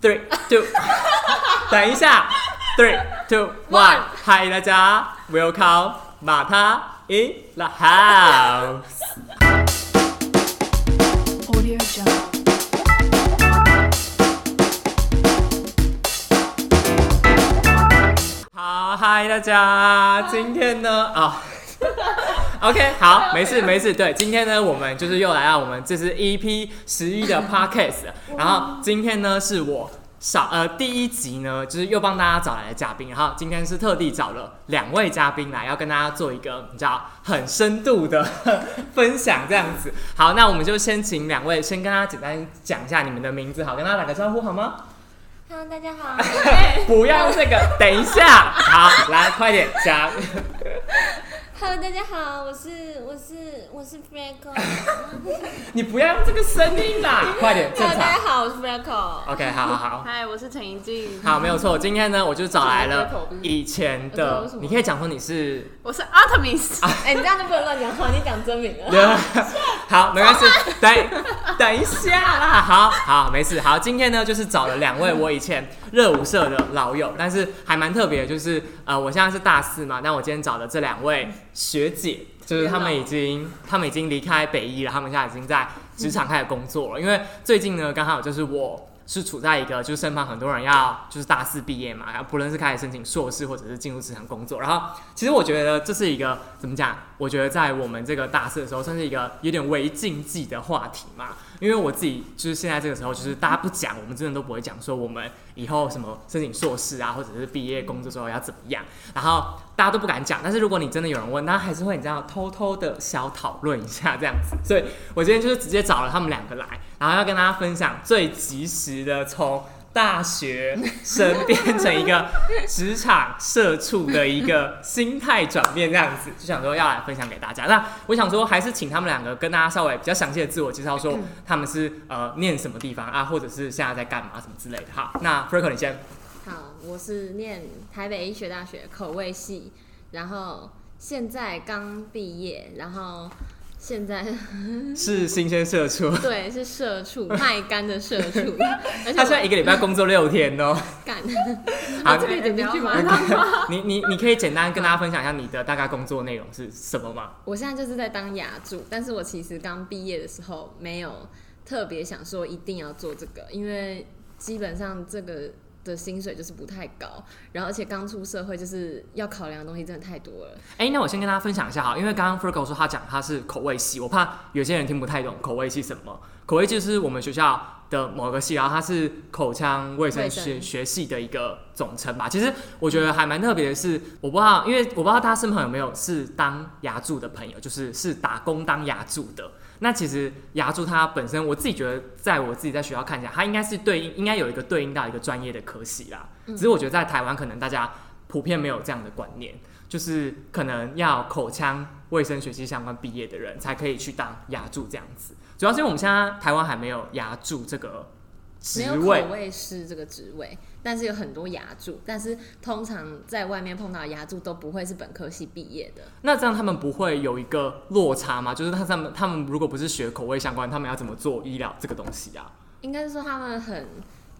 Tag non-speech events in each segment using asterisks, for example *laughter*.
Three, two，等一下，Three, two, one，嗨，大家，Welcome，马他 in the house。Audio Jungle. 好，嗨，大家，今天呢，啊、OK，好，*laughs* 没事没事。对，今天呢，我们就是又来到我们这是 EP 十一的 *laughs* Podcast，然后今天呢是我少呃第一集呢，就是又帮大家找来的嘉宾，然后今天是特地找了两位嘉宾来，要跟大家做一个你知道很深度的分享这样子。好，那我们就先请两位先跟大家简单讲一下你们的名字，好，跟大家打个招呼好吗？Hello，大家好，*laughs* 不要这个，等一下，好，来快点讲。Hello，大家好，我是我是我是 Franco。*laughs* 你不要用这个声音啦，*laughs* 快点正 Hello，大家常。好，我是 Franco。OK，好好好，*laughs* 嗨，我是陈怡静，好，没有错。今天呢，我就找来了以前我知道的什，么你可以讲说你是，我是 Artemis。哎、你这样就不能乱讲话，你讲真名了。对好，没关系，等等一下啦，好好没事。好，今天呢就是找了两位我以前热舞社的老友，但是还蛮特别的，就是呃，我现在是大四嘛，但我今天找的这两位学姐，就是他们已经他们已经离开北医了，他们现在已经在职场开始工作了。因为最近呢，刚好就是我。是处在一个就是身旁很多人要就是大四毕业嘛，然后不论是开始申请硕士或者是进入职场工作，然后其实我觉得这是一个怎么讲？我觉得在我们这个大四的时候，算是一个有点为禁忌的话题嘛。因为我自己就是现在这个时候，就是大家不讲，我们真的都不会讲说我们以后什么申请硕士啊，或者是毕业工作之后要怎么样，然后大家都不敢讲。但是如果你真的有人问，那还是会你知道偷偷的小讨论一下这样子。所以我今天就是直接找了他们两个来，然后要跟大家分享最及时的从。大学生变成一个职场社畜的一个心态转变，这样子就想说要来分享给大家。那我想说，还是请他们两个跟大家稍微比较详细的自我介绍，说他们是呃念什么地方啊，或者是现在在干嘛什么之类的。好，那 f r e c o 你先。好，我是念台北医学大学口味系，然后现在刚毕业，然后现在 *laughs* 是新鲜社畜，*laughs* 对是社畜，*laughs* 卖干的社畜，而且他现在一个礼拜工作六天哦。干，好这可以点进去吗？你你你可以简单跟大家分享一下你的大概工作内容是什么吗？我现在就是在当牙助，但是我其实刚毕业的时候没有特别想说一定要做这个，因为基本上这个的薪水就是不太高，然后而且刚出社会就是要考量的东西真的太多了。哎、那我先跟大家分享一下哈，因为刚刚 Fergo 说他讲他是口味系，我怕有些人听不太懂口味系什么。口味就是我们学校的某个系，然后它是口腔卫生学学系的一个总称吧。其实我觉得还蛮特别的是，我不知道，因为我不知道大家身旁有没有是当牙助的朋友，就是是打工当牙助的。那其实牙助它本身，我自己觉得，在我自己在学校看起来，它应该是对应，应该有一个对应到一个专业的科系啦。只是我觉得在台湾，可能大家普遍没有这样的观念。就是可能要口腔卫生学系相关毕业的人才可以去当牙助这样子。主要是因为我们现在台湾还没有牙助这个职位口，味师这个职位，但是有很多牙助，但是通常在外面碰到的牙助都不会是本科系毕业的。那这样他们不会有一个落差吗？就是他他们他们如果不是学口味相关，他们要怎么做医疗这个东西啊？应该是说他们很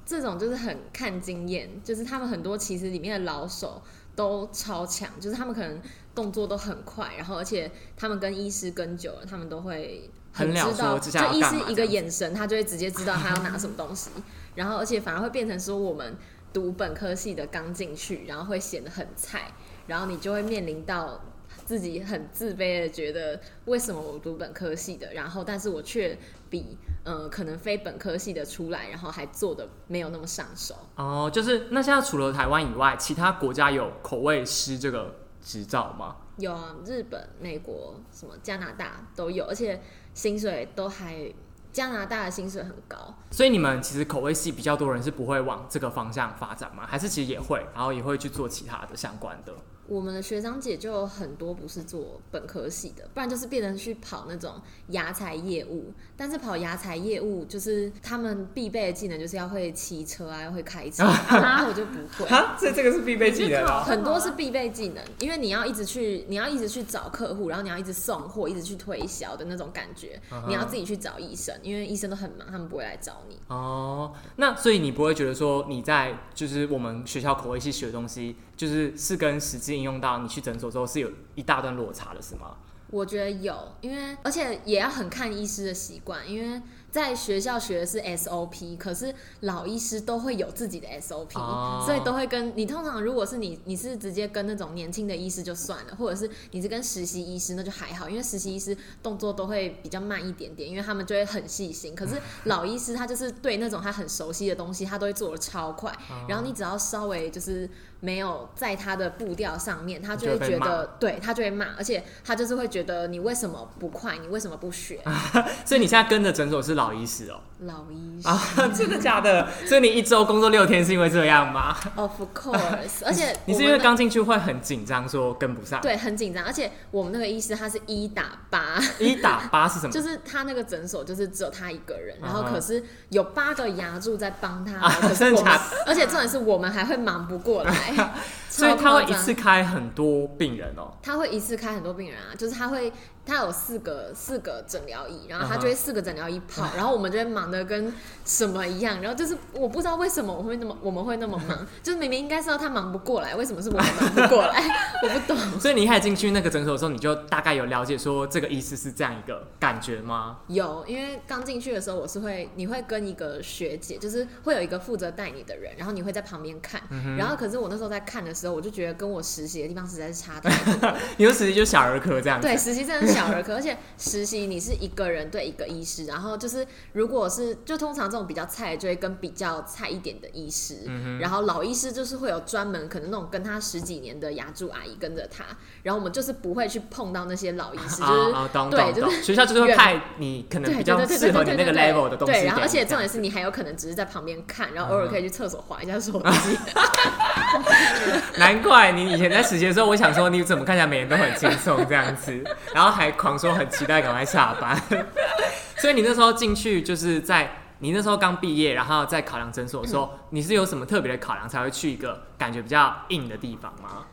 这种就是很看经验，就是他们很多其实里面的老手都超强，就是他们可能动作都很快，然后而且他们跟医师跟久了，他们都会很知道，就医师一个眼神，他就会直接知道他要拿什么东西，然后而且反而会变成说我们读本科系的刚进去，然后会显得很菜，然后你就会面临到。自己很自卑的觉得，为什么我读本科系的，然后但是我却比呃可能非本科系的出来，然后还做的没有那么上手。哦，就是那现在除了台湾以外，其他国家有口味师这个执照吗？有啊，日本、美国、什么加拿大都有，而且薪水都还加拿大的薪水很高。所以你们其实口味系比较多人是不会往这个方向发展吗？还是其实也会，然后也会去做其他的相关的？我们的学长姐就有很多不是做本科系的，不然就是变成去跑那种牙材业务。但是跑牙材业务，就是他们必备的技能就是要会骑车啊，要会开车，*laughs* 然后我就不会。哈，所以这个是必备技能哦。很多是必备技能，因为你要一直去，你要一直去找客户，然后你要一直送货，一直去推销的那种感觉。你要自己去找医生，因为医生都很忙，他们不会来找你。哦，那所以你不会觉得说你在就是我们学校口味系学的东西，就是是跟实际应用到你去诊所之后是有一大段落差的，是吗？我觉得有，因为而且也要很看医师的习惯，因为在学校学的是 SOP，可是老医师都会有自己的 SOP，、哦所以都会跟你通常如果是你你是直接跟那种年轻的医师就算了，或者是你是跟实习医师那就还好，因为实习医师动作都会比较慢一点点，因为他们就会很细心。可是老医师他就是对那种他很熟悉的东西，他都会做的超快，哦然后你只要稍微就是没有在他的步调上面，他就会觉得对他就会骂，而且他就是会觉得你为什么不快，你为什么不学？*laughs* 所以你现在跟的诊所是老医师哦、老医师、啊，*laughs* 真的假的？所以你一周工作六天是因为这样吗？o f course，而且 *laughs* 你是因为刚进去会很紧张，说跟不上？，对很紧张，而且我们那个医师他是一打八。一打八是什么？就是他那个诊所，就是只有他一个人，然后可是有八个牙柱在帮他，啊可是而且重点是我们还会忙不过来，*laughs* 所以他会一次开很多病人哦、他会一次开很多病人啊，就是他会他有四个四个诊疗椅，然后他就会四个诊疗椅跑，然后我们就会忙的跟什么一样，然后就是我不知道为什么我会那么我们会那么忙，*laughs* 就是明明应该是要他忙不过来，为什么是我们忙不过来？*laughs* 我不懂。所以你一开始进去那个诊所的时候，你就大概有了解说这个医师是这样一个感觉吗？有，因为刚进去的时候，我是会，你会跟一个学姐，就是会有一个负责带你的人，然后你会在旁边看。嗯然后，可是我那时候在看的时候，我就觉得跟我实习的地方实在是差太多。*laughs* 你说实习就小儿科这样子，对，实习真的是小儿科，而且实习你是一个人对一个医师，然后就是如果是就通常这种比较菜，就会跟比较菜一点的医师，嗯然后老医师就是会有专门可能那种跟他十几年的牙柱阿姨跟着他，然后我们就是不会去碰到那些老医师，就是。啊啊，懂对就是学校就是会派你可能对比较适合你那个 level 的东西给对，然后而且重点是你还有可能只是在旁边看，然后偶尔可以去厕所划一下手机。*laughs* 难怪你以前在实习的时候，我想说你怎么看起来每天都很轻松这样子，然后还狂说很期待赶快下班。*laughs* 所以你那时候进去就是在你那时候刚毕业，然后在考量诊所的时候，你是有什么特别的考量才会去一个感觉比较硬的地方吗？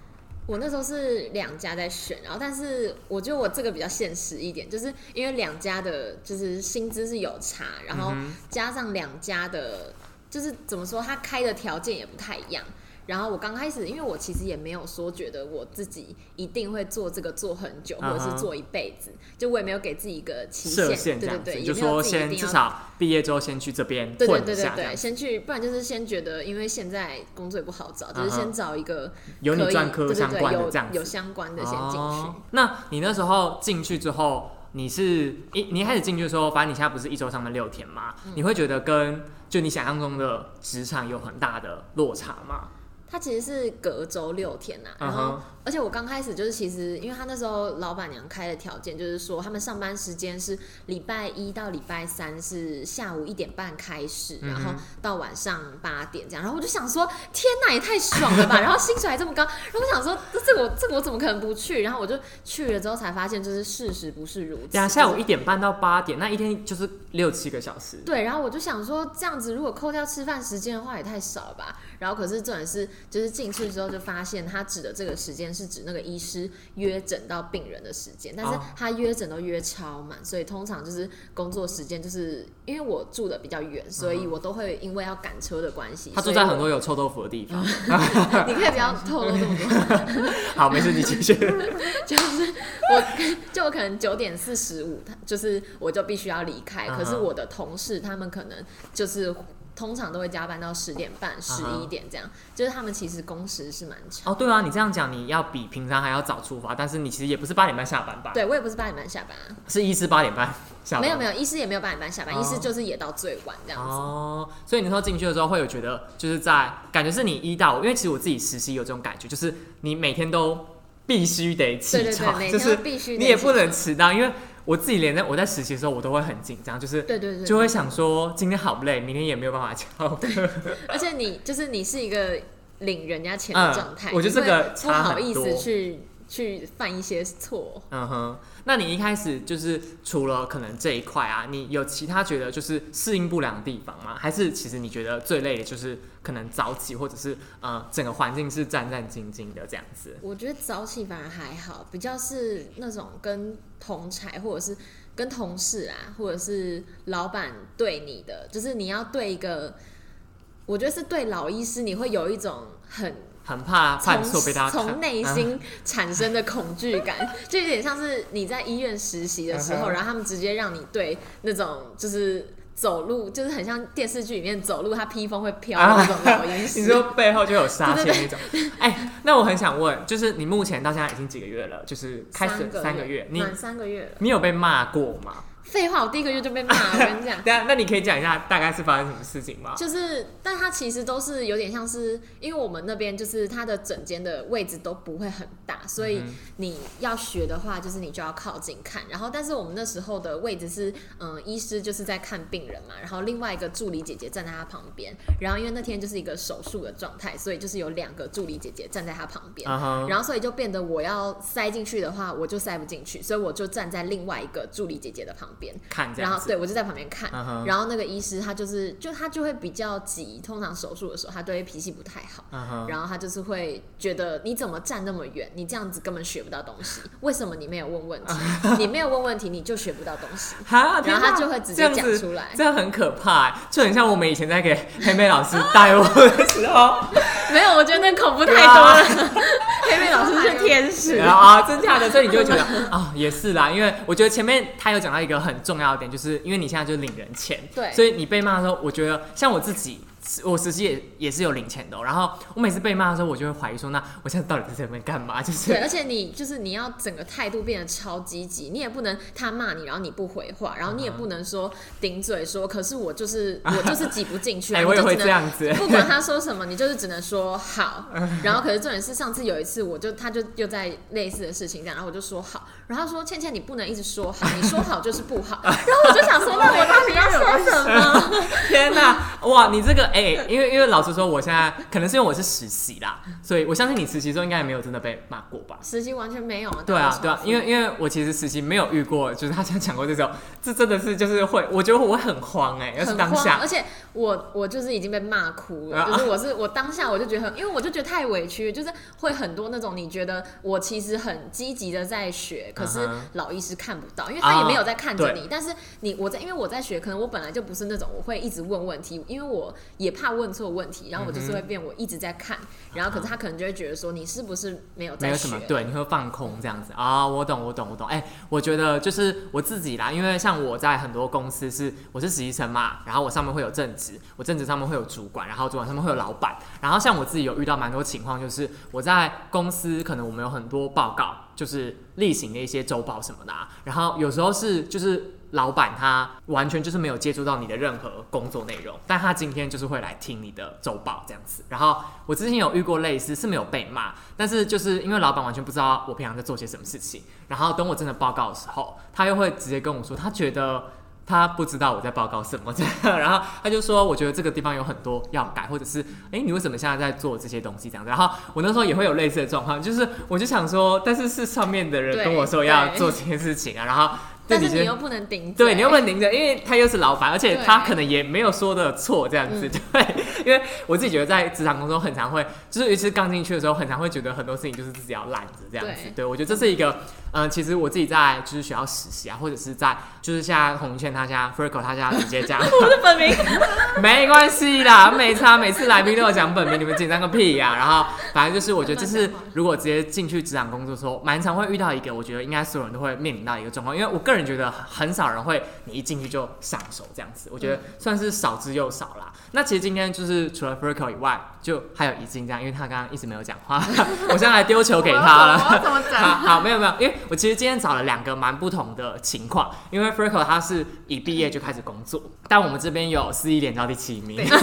我那时候是两家在选，然后但是我觉得我这个比较现实一点，就是因为两家的就是薪资是有差，然后嗯加上两家的，就是怎么说，他开的条件也不太一样。然后我刚开始，因为我其实也没有说觉得我自己一定会做这个做很久，或者是做一辈子，就我也没有给自己一个期限，对对对，也没有说先至少毕业之后先去这边对对对对先去，不然就是先觉得，因为现在工作也不好找，就是先找一个有你专科相关的这样有相关的先进去。哦。那你那时候进去之后，你是一你一开始进去的时候，反正你现在不是一周上班六天嘛？嗯你会觉得跟就你想象中的职场有很大的落差吗？他其实是隔周六天呐、然后、而且我刚开始就是其实，因为他那时候老板娘开的条件就是说，他们上班时间是礼拜一到礼拜三是下午一点半开始，嗯然后到晚上八点这样。然后我就想说，天哪，也太爽了吧！然后薪水还这么高，然后我想说，这这个我这个我怎么可能不去？然后我就去了之后才发现，就是事实不是如此。对啊，下午就是一点半到八点，那一天就是六七个小时。对，然后我就想说，这样子如果扣掉吃饭时间的话，也太少了吧。然后可是重点是，就是进去之后就发现，他指的这个时间是指那个医师约诊到病人的时间，但是哦他约诊都约超满，所以通常就是工作时间就是因为我住的比较远，所以我都会因为要赶车的关系，他住在很多有臭豆腐的地方。*laughs* 你可以不要透露这么多。*laughs* 好，没事，你继续。*laughs* 就是我，就我可能九点四十五，他就是我就必须要离开。可是我的同事他们可能就是通常都会加班到十点半、十嗯一点这样，就是他们其实工时是蛮长。哦，对啊，你这样讲，你要比平常还要早出发，但是你其实也不是八点半下班吧？，对我也不是八点半下班啊，是医师八点半下班。没有没有，医师也没有八点半下班，哦医师就是也到最晚这样子。哦，所以你那时候进去的时候，会有觉得就是在感觉是你一到，因为其实我自己实习有这种感觉，就是你每天都必须得起对对对，床，每就是天都必须你也不能迟到，因为我自己连在我在实习的时候，我都会很紧张，就是对对对，就会想说今天好累，明天也没有办法翘课。*laughs* 而且你就是你是一个领人家钱的状态，嗯我觉得这个不好意思去去犯一些错。嗯哼，那你一开始就是除了可能这一块啊，你有其他觉得就是适应不良的地方吗？还是其实你觉得最累的就是可能早起，或者是呃整个环境是战战兢兢的这样子？我觉得早起反而还好，比较是那种跟同才或者是跟同事啊，或者是老板对你的，就是你要对一个，我觉得是对老医师，你会有一种很很怕犯错被他从从内嗯心产生的恐惧感，就有点像是你在医院实习的时候，然后他们直接让你对那种就是走路，就是很像电视剧里面走路，他披风会飘的那种老鹰、啊。你说背后就有杀气 *laughs* 那种，哎、那我很想问，就是你目前到现在已经几个月了？就是开始三三个月，你满三个月了。你有被骂过吗？废话，我第一个月就被骂了，*laughs* 我跟你讲。对啊，那你可以讲一下大概是发生什么事情吗？就是，但它其实都是有点像是，因为我们那边就是它的整间的位置都不会很大，所以嗯你要学的话，就是你就要靠近看。然后，但是我们那时候的位置是，嗯，医师就是在看病人嘛，然后另外一个助理姐姐站在他旁边。然后因为那天就是一个手术的状态，所以就是有两个助理姐姐站在他旁边。然后所以就变得我要塞进去的话，我就塞不进去，所以我就站在另外一个助理姐姐的旁边。看然后对我就在旁边看，嗯然后那个医师他就是就他就会比较急，通常手术的时候他都会脾气不太好，嗯，然后他就是会觉得你怎么站那么远，你这样子根本学不到东西，为什么你没有问问题？你没有问问题你就学不到东西，*laughs* 然后他就会直接讲出来这样很可怕欸，就很像我们以前在给黑妹老师带我的时候，*laughs* 没有，我觉得那恐怖太啊多了。黑妹老师是天使，*laughs* 啊，真假的，所以你就会觉得啊、也是啦，因为我觉得前面他有讲到一个很重要的点，就是因为你现在就领人钱，对所以你被骂的时候，我觉得像我自己。我实际也也是有领钱的哦、然后我每次被骂的时候，我就会怀疑说，那我现在到底在这边干嘛？就是对，而且你就是你要整个态度变得超积极，你也不能他骂你，然后你不回话，然后你也不能说顶嘴说，可是我就是 *laughs* 我就是挤不进去我也会这样子，不管他说什么，你就是只能说好。*laughs* 然后可是重点是上次有一次，我就他就又在类似的事情这样，然后我就说好，然后他说倩倩你不能一直说好，你说好就是不好。*laughs* 然后我就想说，那我到底要说什么？*laughs* 天呐，哇，你这个哎、因为因为老实说，我现在可能是因为我是实习啦，所以我相信你实习的时候应该也没有真的被骂过吧？实习完全没有啊。对啊，对啊，因为为因为我其实实习没有遇过，就是他像讲过这种，这真的是就是会，我觉得我会很慌哎、要是，当下而，且我我就是已经被骂哭了，啊就是我是我当下我就觉得很，因为我就觉得太委屈，就是会很多那种你觉得我其实很积极的在学，可是老医师看不到，因为他也没有在看着啊你，但是你我在因为我在学，可能我本来就不是那种我会一直问问题，因为我也怕问错问题，然后我就是会变我一直在看，然后可是他可能就会觉得说你是不是没有没在学？有什么，对，你会放空这样子。啊、我懂，我懂，我懂。哎、我觉得就是我自己啦，因为像我在很多公司是我是实习生嘛，然后我上面会有正职，我正职上面会有主管，然后主管上面会有老板，然后像我自己有遇到蛮多情况，就是我在公司可能我们有很多报告，就是例行的一些周报什么的、啊，然后有时候是就是。老板他完全就是没有接触到你的任何工作内容，但他今天就是会来听你的周报这样子。然后我之前有遇过类似，是没有被骂，但是就是因为老板完全不知道我平常在做些什么事情，然后等我真的报告的时候，他又会直接跟我说，他觉得他不知道我在报告什么这样，然后他就说，我觉得这个地方有很多要改，或者是，哎、你为什么现在在做这些东西这样子？然后我那时候也会有类似的状况，就是我就想说，但是是上面的人跟我说要做这件事情啊，然后但是你又不能顶嘴，对，你又不能顶着，因为他又是老板，而且他可能也没有说的错这样子。嗯对，因为我自己觉得在职场工作很常会，就是尤其是刚进去的时候，很常会觉得很多事情就是自己要烂着这样子。对对我觉得这是一个，嗯、其实我自己在就是学校实习啊，或者是在就是现在红线他家 Ferco 他家直接讲，*laughs* 我的本名。没关系啦，没差，每次来宾都有讲本名，你们紧张个屁呀、然后反正就是我觉得这是如果直接进去职场工作的时候，蛮常会遇到一个，我觉得应该所有人都会面临到一个状况，因为我个人觉得很少人会你一进去就上手这样子，我觉得算是少之又少啦。那其实今天就是除了 Ferco 以外，就还有一静这样，因为他刚刚一直没有讲话，*laughs* 我现在来丢球给他了。我怎么？*laughs* 好，没有没有，因为我其实今天找了两个蛮不同的情况，因为 Freckle 他是一毕业就开始工作，但我们这边有四一连到第七名。*laughs* *laughs*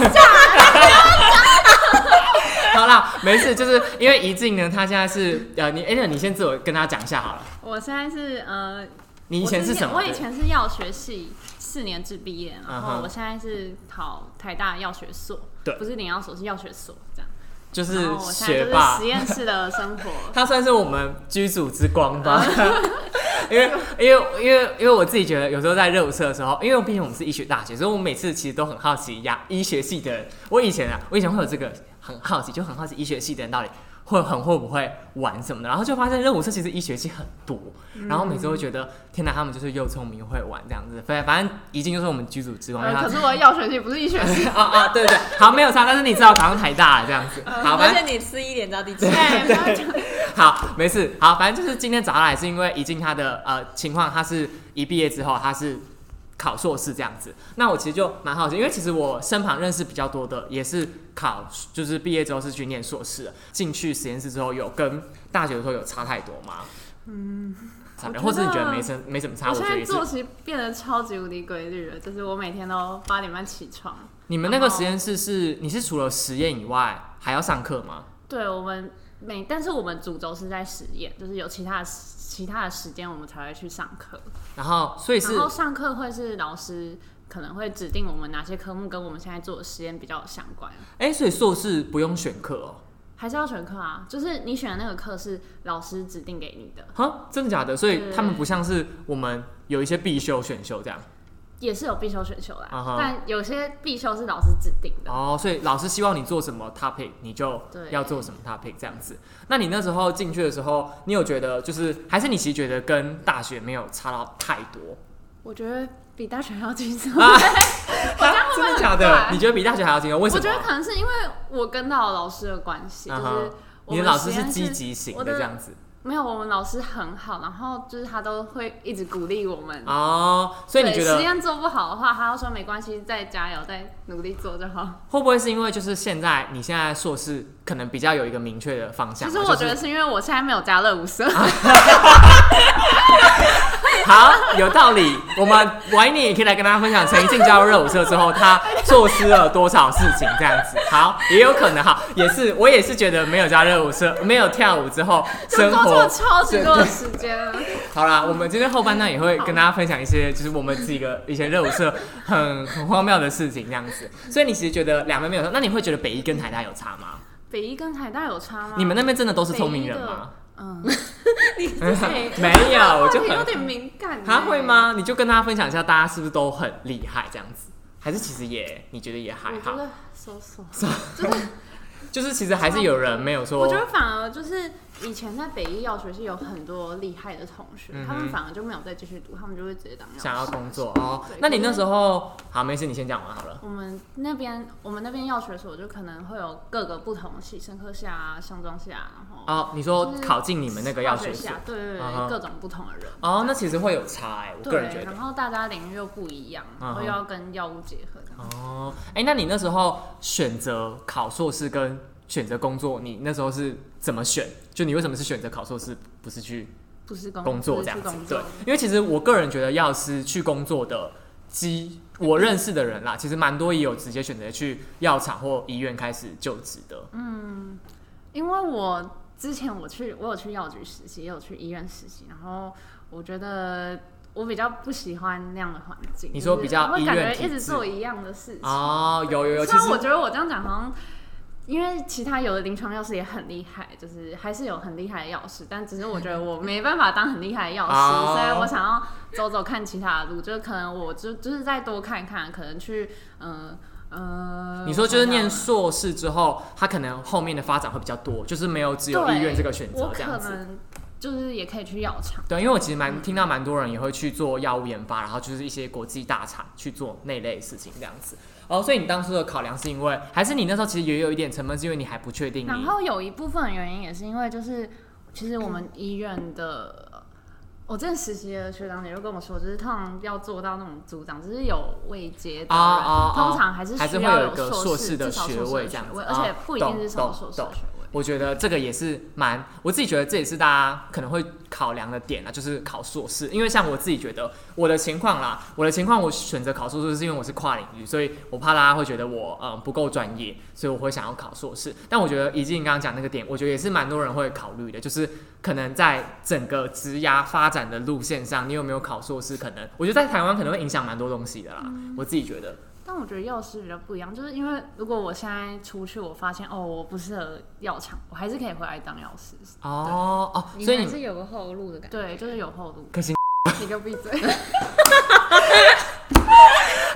好啦，没事，就是因为怡静呢，她现在是呃，你哎、那你先自我跟大家讲一下好了，我现在是呃，你以前是什么？我我以前是药学系四年制毕业，然后我现在是考台大药学所，对不是领药所，是药学所这样。就是学霸实，验室的生活。*laughs* 他算是我们居组之光吧。*laughs* 因为因为因为因为我自己觉得，有时候在热舞社的时候，因为毕竟我们是医学大学，所以我每次其实都很好奇呀，医学系的人，我以前啊，我以前会有这个很好奇，就很好奇医学系的人到底会很会不会玩什么的，然后就发现任务社其实一学期很多，然后每次会觉得天哪，他们就是又聪明又会玩这样子，反反正已经就是我们剧组之光，因为呃，可是我的药学系不是一学期。*laughs* 啊啊，对对，好，没有差，但是你知道考上台大了这样子，好，反而正且你四一点到第几？对，不要讲好，没事，好，反正就是今天找他来，是因为已经他的呃情况，他是一毕业之后他是考硕士这样子。那我其实就蛮好奇，因为其实我身旁认识比较多的也是考，就是毕业之后是去念硕士的，进去实验室之后有跟大学的时候有差太多吗？嗯，或者你觉得没什没什么差？我现在。作息变得超级无敌规律了，就是我每天都八点半起床。你们那个实验室是你是除了实验以外还要上课吗？对我们每，但是我们主轴是在实验，就是有其他的其他的时间我们才会去上课。然后所以是然后上课会是老师可能会指定我们哪些科目跟我们现在做的实验比较有相关，哎、所以硕士不用选课哦。还是要选课啊？就是你选的那个课是老师指定给你的，哈，真的假的？所以他们不像是我们有一些必修选修这样。也是有必修选修啦但有些必修是老师指定的。哦，所以老师希望你做什么 topic，你就要做什么 topic 这样子。那你那时候进去的时候，你有觉得就是，还是你其实觉得跟大学没有差到太多？我觉得比大学还要轻松。*laughs* 真的假的？你觉得比大学还要轻松？为什么？我觉得可能是因为我跟到老师的关系，就是我你的老师是积极型的这样子没有，我们老师很好，然后就是他都会一直鼓励我们。哦，所以你对觉得实验做不好的话，他要说没关系，再加油，再努力做就好。会不会是因为就是现在你现在硕士可能比较有一个明确的方向？其实我觉得是因为我现在没有加热舞社，好，有道理。我们晚一点也可以来跟大家分享，陈怡静加入热舞社之后，他错失了多少事情，这样子。好，也有可能哈，也是我也是觉得没有加热舞社，*laughs* 没有跳舞之后，生活超级多的时间了。好啦。我们今天后半段也会跟大家分享一些，就是我们几个以前热舞社很很荒谬的事情，这样子。所以你其实觉得两边没有差，那你会觉得北一跟台大有差吗？北一跟台大有差吗？你们那边真的都是聪明人吗？嗯，*laughs* 你 *laughs* 没有，*laughs* 我就有点敏感。他会？吗？你就跟大家分享一下，大家是不是都很厉害这样子？还是其实也你觉得也还好？我觉得就是就是其实还是有人没有说，我觉得反而就是以前在北医药学是有很多厉害的同学，嗯哼他们反而就没有再继续读，他们就会直接当药师想要工作哦对。那你那时候好，没事，你先讲完好了。我们那边，我们那边药学所就可能会有各个不同系，生科系啊、项庄系啊，然后哦，你说考进你们那个药化学所系啊，对对对嗯哼各种不同的人。哦，那其实会有差哎，我个人觉对，得然。后大家领域又不一样，然后又要跟药物结合这样。哦，哎，那你那时候选择考硕士跟选择工作，你那时候是怎么选？就你为什么是选择考硕士，不是去不是工工作这样子？对，因为其实我个人觉得，药师去工作的机，我认识的人啦，*laughs* 其实蛮多也有直接选择去药厂或医院开始就职的。嗯因为我之前我去，我有去药局实习，也有去医院实习，然后我觉得我比较不喜欢那样的环境。你说比较医我会感觉院一直做一样的事情。哦，有有有，其虽然我觉得我这样讲好像，因为其他有的临床药师也很厉害，就是还是有很厉害的药师，但只是我觉得我没办法当很厉害的药师，*laughs* 哦所以我想要走走看其他的路，就是可能我就就是再多看看，可能去嗯呃，你说就是念硕士之后，他可能后面的发展会比较多，就是没有只有对医院这个选我可择这样子。能就是也可以去药厂。对，因为我其实蛮听到蛮多人也会去做药物研发，然后就是一些国际大厂去做那类事情这样子。哦，所以你当初的考量是因为，还是你那时候其实也有一点成分是因为你还不确定然后有一部分原因也是因为，就是其实我们医院的，我之前实习的学长也就跟我说，就是通常要做到那种组长，就是有位阶的人，哦哦哦通常还是还是需要会有一个硕硕士的至少学硕士的学位这样子而且哦不一定是什么硕士的学位。我觉得这个也是蛮，我自己觉得这也是大家可能会考量的点啊，就是考硕士。因为像我自己觉得我的情况啦，我的情况我选择考硕士是因为我是跨领域，所以我怕大家会觉得我嗯不够专业，所以我会想要考硕士。但我觉得以及你刚刚讲那个点，我觉得也是蛮多人会考虑的，就是可能在整个职涯发展的路线上，你有没有考硕士？可能我觉得在台湾可能会影响蛮多东西的啦。我自己觉得。但我觉得药师比较不一样，就是因为如果我现在出去，我发现哦我不适合药厂，我还是可以回来当药师。哦哦，所以你是有个后路的感觉。对，就是有后路。可是 *laughs* 你给我闭嘴！*laughs*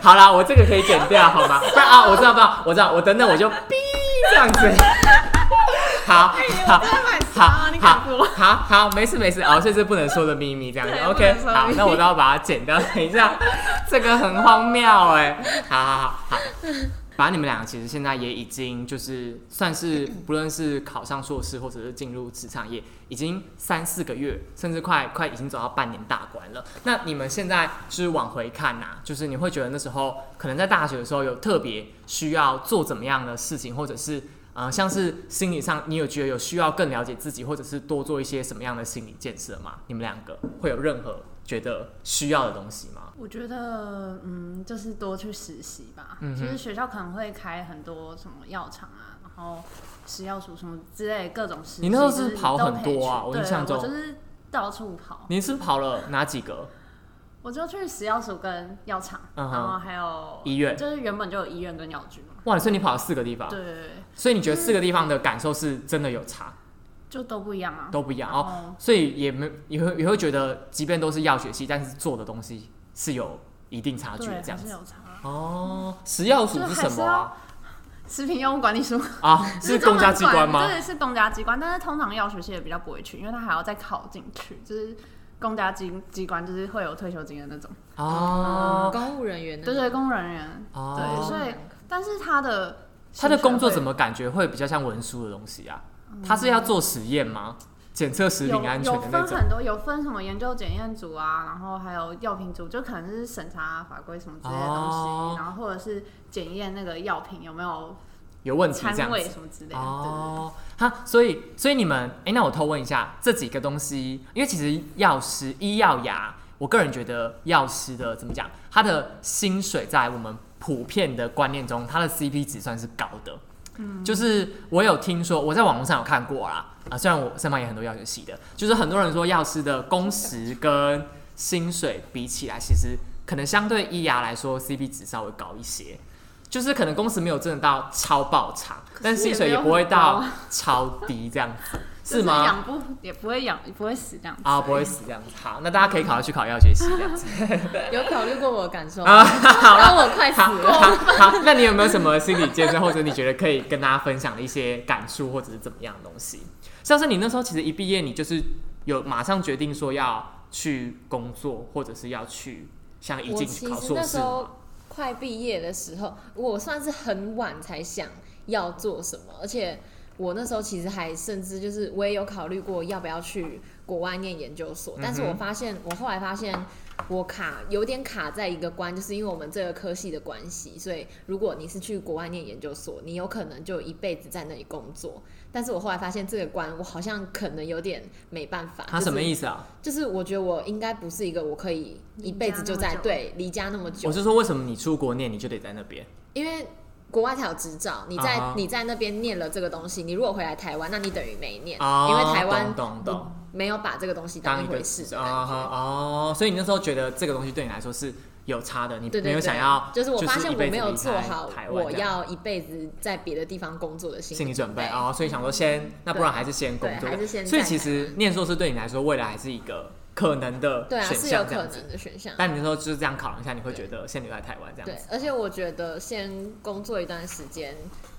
好啦，我这个可以剪掉好吗？啊，我知道，不知道，我知道，我等等我就哔这样子。好好好好好好，没事没事哦，这是不能说的秘密，这样子 OK 好那我都要把它剪掉。等一下，这个很荒谬哎。好好好好，反正你们两个其实现在也已经就是算是不论是考上硕士或者是进入职场业，已经三四个月，甚至快快已经走到半年大关了。那你们现在就是往回看呐、就是你会觉得那时候可能在大学的时候有特别需要做怎么样的事情，或者是呃像是心理上你有觉得有需要更了解自己，或者是多做一些什么样的心理建设吗？你们两个会有任何觉得需要的东西吗？我觉得，嗯，就是多去实习吧。其实学校可能会开很多什么药厂啊，然后食药署什么之类各种实习。你那时候是就是跑很多啊我印象中就是到处跑。你是跑了哪几个？我就去食药署跟药厂，嗯然后还有医院就是原本就有医院跟药局嘛。哇，所以你跑了四个地方，对所以你觉得四个地方的感受是真的有差，就都不一样啊。都不一样哦。所以也没也会也会觉得，即便都是药学系，但是做的东西是有一定差距的，这样子。是有差。哦，食药署是什么啊？*laughs* 食品药物管理署啊，是公家机关吗？对，是公家机关，但是通常药学系也比较不会去，因为他还要再考进去，就是公家机机关就是会有退休金的那种。哦公务人员对对，公务人员。哦对，所以但是他的他的工作怎么么感觉会比较像文书的东西啊？他是要做实验吗？检测食品安全的那种？分很多，有分什么研究检验组啊，然后还有药品组，就可能是审查法规什么之类的东西，哦然后或者是检验那个药品有没有有问题这掺味样子？什么之类的。哦，哈，所以所以你们，哎、那我偷问一下，这几个东西，因为其实药师、医药牙，我个人觉得药师的怎么讲，他的薪水在我们普遍的观念中，它的 CP 值算是高的。嗯，就是我有听说，我在网络上有看过啦，啊，虽然我身旁也很多药学系的，就是很多人说药师的工时跟薪水比起来，其实可能相对医牙来说 CP 值稍微高一些。就是可能工时没有真的到超爆长，但薪水也不会到超低这样子，就是吗？养不也不会养，也不会死这样子啊，不会死这样子。好，那大家可以考虑去考药学系这样子。*laughs* 有考虑过我的感受啊，吗？好了 *laughs* 我快死了。好好，那你有没有什么心理建设，或者你觉得可以跟大家分享的一些感触，或者是怎么样的东西？像是你那时候其实一毕业，你就是有马上决定说要去工作，或者是要去像已经考硕士？那时候快毕业的时候，我算是很晚才想要做什么，而且我那时候其实还甚至就是我也有考虑过要不要去国外念研究所，但是我发现我后来发现我卡有点卡在一个关，就是因为我们这个科系的关系，所以如果你是去国外念研究所，你有可能就一辈子在那里工作。但是我后来发现这个关，我好像可能有点没办法。他什么？意思啊？就是我觉得我应该不是一个我可以一辈子就在对离家那么久我，是说，为什么你出国念你就得在那边？因为国外才有执照，你在、你在那边念了这个东西，你如果回来台湾，那你等于没念，哦因为台湾没有把这个东西当一回事。的啊感觉。哦，所以你那时候觉得这个东西对你来说是有差的，你没有想要，就是我发现我没有做好我要一辈子在别的地方工作的心心理准备啊哦，所以想说先，那不然还是先工作。还是先所以其实念硕士对你来说，未来还是一个可能的对啊，选是有可项这样子。能的选项。但你那时候就是这样考量一下，你会觉得先留在台湾这样子，。对而且我觉得先工作一段时间，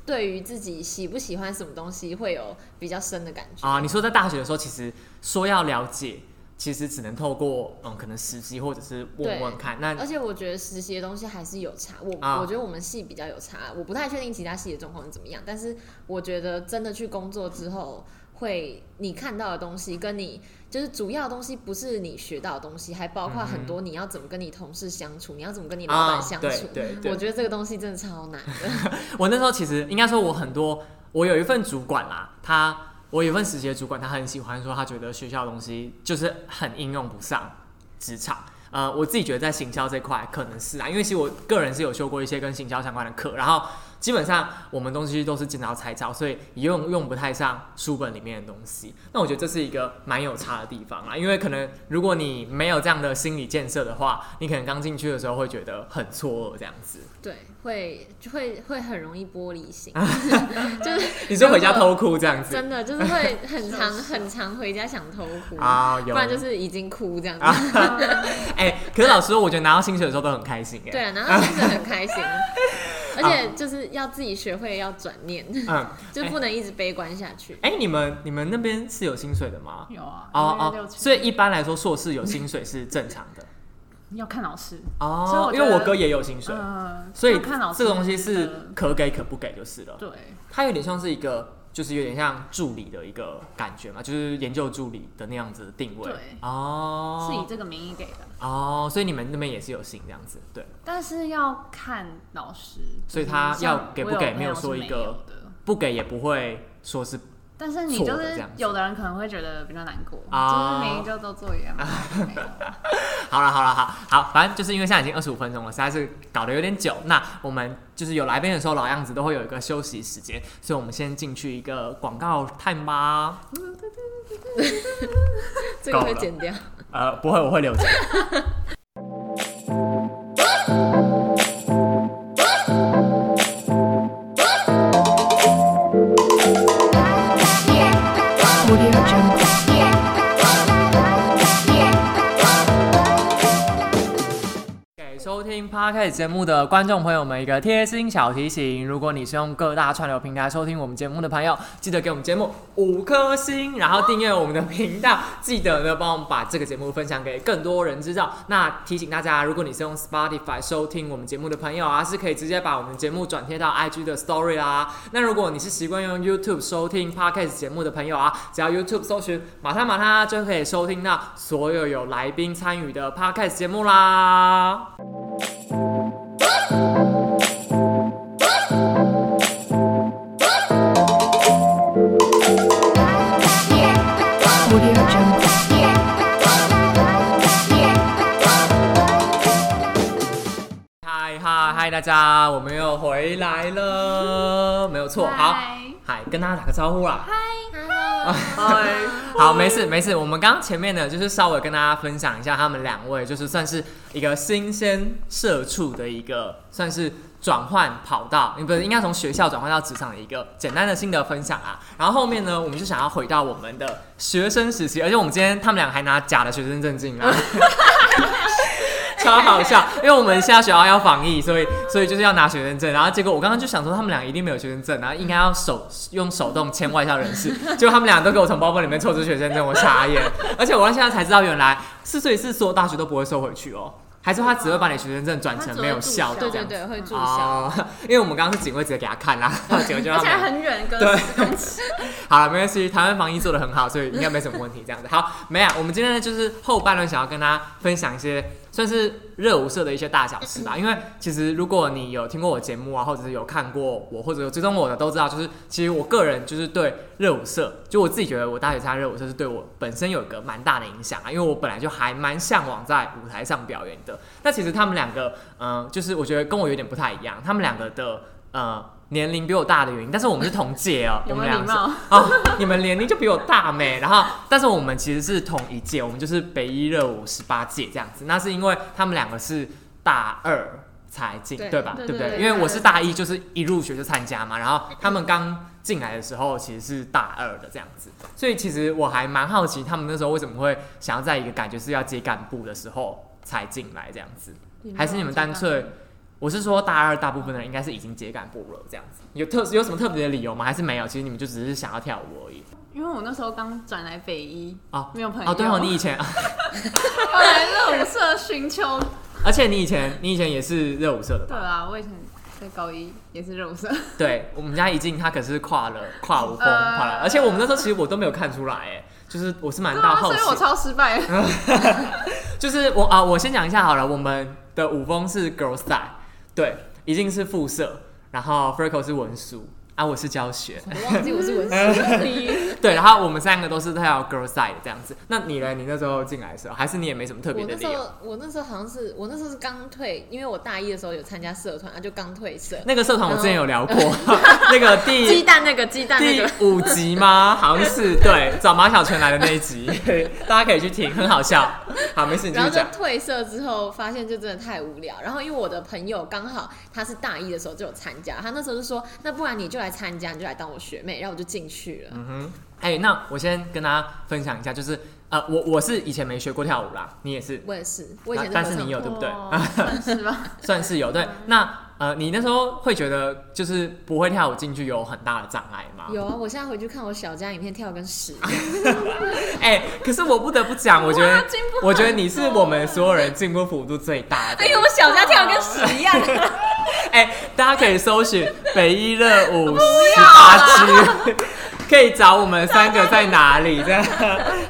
对于自己喜不喜欢什么东西会有比较深的感觉。啊，你说在大学的时候，其实说要了解，其实只能透过嗯，可能实习或者是问问看。那而且我觉得实习的东西还是有差，我、啊我觉得我们系比较有差，我不太确定其他系的状况是怎么样，但是我觉得真的去工作之后，会你看到的东西跟你就是主要的东西不是你学到的东西，还包括很多你要怎么跟你同事相处，你要怎么跟你老啊板相处。对对对我觉得这个东西真的超难的。*laughs* *laughs* 我那时候其实应该说，我很多，我有一份主管啦，他我有一份实习的主管，他很喜欢说，他觉得学校的东西就是很应用不上职场。呃，我自己觉得在行销这块可能是啊，因为其实我个人是有修过一些跟行销相关的课，然后基本上我们东西都是见招拆招，所以用用不太上书本里面的东西。那我觉得这是一个蛮有差的地方啊，因为可能如果你没有这样的心理建设的话，你可能刚进去的时候会觉得很错愕这样子。*laughs* 对，会就会会很容易玻璃心，*laughs* 就是你说回家偷哭这样子真的就是会很常很常回家想偷哭，啊？不然就是已经哭这样子。*laughs* 哎、可是老师，我觉得拿到薪水的时候都很开心哎。对啊，拿到薪水很开心，而且就是要自己学会要转念，嗯，*laughs* 就不能一直悲观下去。哎、你们你们那边是有薪水的吗？有啊，哦哦，所以一般来说硕士有薪水是正常的 *laughs* 要看老师，哦因为我哥也有薪水，嗯，所以看老师这个东西是可给可不给就是了。对，它有点像是一个，就是有点像助理的一个感觉嘛，就是研究助理的那样子的定位。对哦，是以这个名义给的，哦，所以你们那边也是有信这样子，对，但是要看老师，所以他要给不给没有说一个不给也不会说是但是你就是有的人可能会觉得比较难过，啊就是明明就都做一样，*laughs* 好了好了好好，反正就是因为现在已经二十五分钟了，实在是搞得有点久。那我们就是有来宾的时候，老样子都会有一个休息时间，所以我们先进去一个广告 time 吧。这个会剪掉。呃，不会，我会留着。节目的观众朋友们一个贴心小提醒：如果你是用各大串流平台收听我们节目的朋友，记得给我们节目五颗星，然后订阅我们的频道。记得呢，帮我们把这个节目分享给更多人知道。那提醒大家，如果你是用 Spotify 收听我们节目的朋友啊，是可以直接把我们节目转贴到 IG 的 Story 啦。那如果你是习惯用 YouTube 收听 Podcast 节目的朋友啊，只要 YouTube 搜寻“马他马他”，就可以收听到所有有来宾参与的 Podcast 节目啦。嗨嗨嗨，大家，我们又回来了，没有错。好，嗨嗨，跟大家打个招呼啦。嗨，*laughs* 好，没事没事。我们刚刚前面呢，就是稍微跟大家分享一下他们两位，就是算是一个新鲜社畜的一个，算是转换跑道，不是应该从学校转换到职场的一个简单的心得分享啊。然后后面呢，我们就想要回到我们的学生时期，而且我们今天他们俩还拿假的学生证进来。*laughs* 超好笑，因为我们现在学校要防疫，所以所以就是要拿学生证，然后结果我刚刚就想说他们俩一定没有学生证，然后应该要手用手动签外校人士，结果他们俩都给我从包包里面抽出学生证，我傻眼，而且我到现在才知道原来是所以是所有大学都不会收回去哦，还是他只会把你学生证转成没有效的对这样子对对，会注销。哦，因为我们刚刚是警卫直接给他看啦，警卫就让而且很远，隔对十公尺。*laughs* 好了，没关系，台湾防疫做的很好，所以应该没什么问题。这样子，好，没有，我们今天呢就是后半段想要跟大家分享一些算是热舞社的一些大小事吧。因为其实如果你有听过我节目啊，或者是有看过我，或者有追踪我的，都知道，就是其实我个人就是对热舞社，就我自己觉得我大学参加热舞社是对我本身有一个蛮大的影响啊，因为我本来就还蛮向往在舞台上表演的。那其实他们两个，嗯、就是我觉得跟我有点不太一样，他们两个的呃。年龄比我大的原因，但是我们是同届哦、我有们俩是没有礼貌？哦，你们年龄就比我大没，然后但是我们其实是同一届，我们就是北一热舞十八届这样子。那是因为他们两个是大二才进，对对吧？对？不对对因为我是大一，就是一入学就参加嘛，然后他们刚进来的时候其实是大二的这样子，所以其实我还蛮好奇他们那时候为什么会想要在一个感觉是要接干部的时候才进来这样子，还是你们单纯？我是说，大二大部分的人应该是已经接干部了，这样子有特有什么特别的理由吗？还是没有？其实你们就只是想要跳舞而已。因为我那时候刚转来北一，哦没有朋友。哦，对哦，你以前，*laughs* 后来热舞社寻求。而且你以前你以前也是热舞社的吧？对啊，我以前在高一也是热舞社。对，我们家一静他可是跨了跨舞风，呃跨了，而且我们那时候其实我都没有看出来，哎，就是我是蛮大好奇所以，我超失败。*laughs* 就是我啊，我先讲一下好了，我们的舞风是 girl style，对，一定是副社，然后 Freckle 是文书，啊，我是教学。*laughs* 我忘记我是文 *laughs* 书。对，然后我们三个都是跳 girl side 这样子。那你呢？你那时候进来的时候，还是你也没什么特别的理由？我那时候，我那时候好像是，我那时候是刚退，因为我大一的时候有参加社团，啊，就刚退社。那个社团我之前有聊过，*laughs* 那个第鸡蛋那个鸡蛋那第个，五集吗？好像是对，找马小泉来的那一集，大家可以去听，很好笑。好，没事，然后就。退社之后，发现就真的太无聊。然后因为我的朋友刚好他是大一的时候就有参加，他那时候就说，那不然你就来参加，你就来当我学妹，然后我就进去了。嗯哼，哎、那我先跟大家分享一下，就是呃，我我是以前没学过跳舞啦，你也是，我也是，我以前但是你有对不对？哦 *laughs* 算是吧。算是有对。那呃，你那时候会觉得就是不会跳舞进去有很大的障碍吗？有啊，我现在回去看我小家影片，跳得跟屎一样。*laughs* 哎、可是我不得不讲，我觉得进步我觉得你是我们所有人进步幅度最大的。哎呦，我小家跳得跟屎一样。*laughs* *laughs* 哎、大家可以搜寻北一乐舞十八区，*laughs* 可以找我们三个在哪里这样。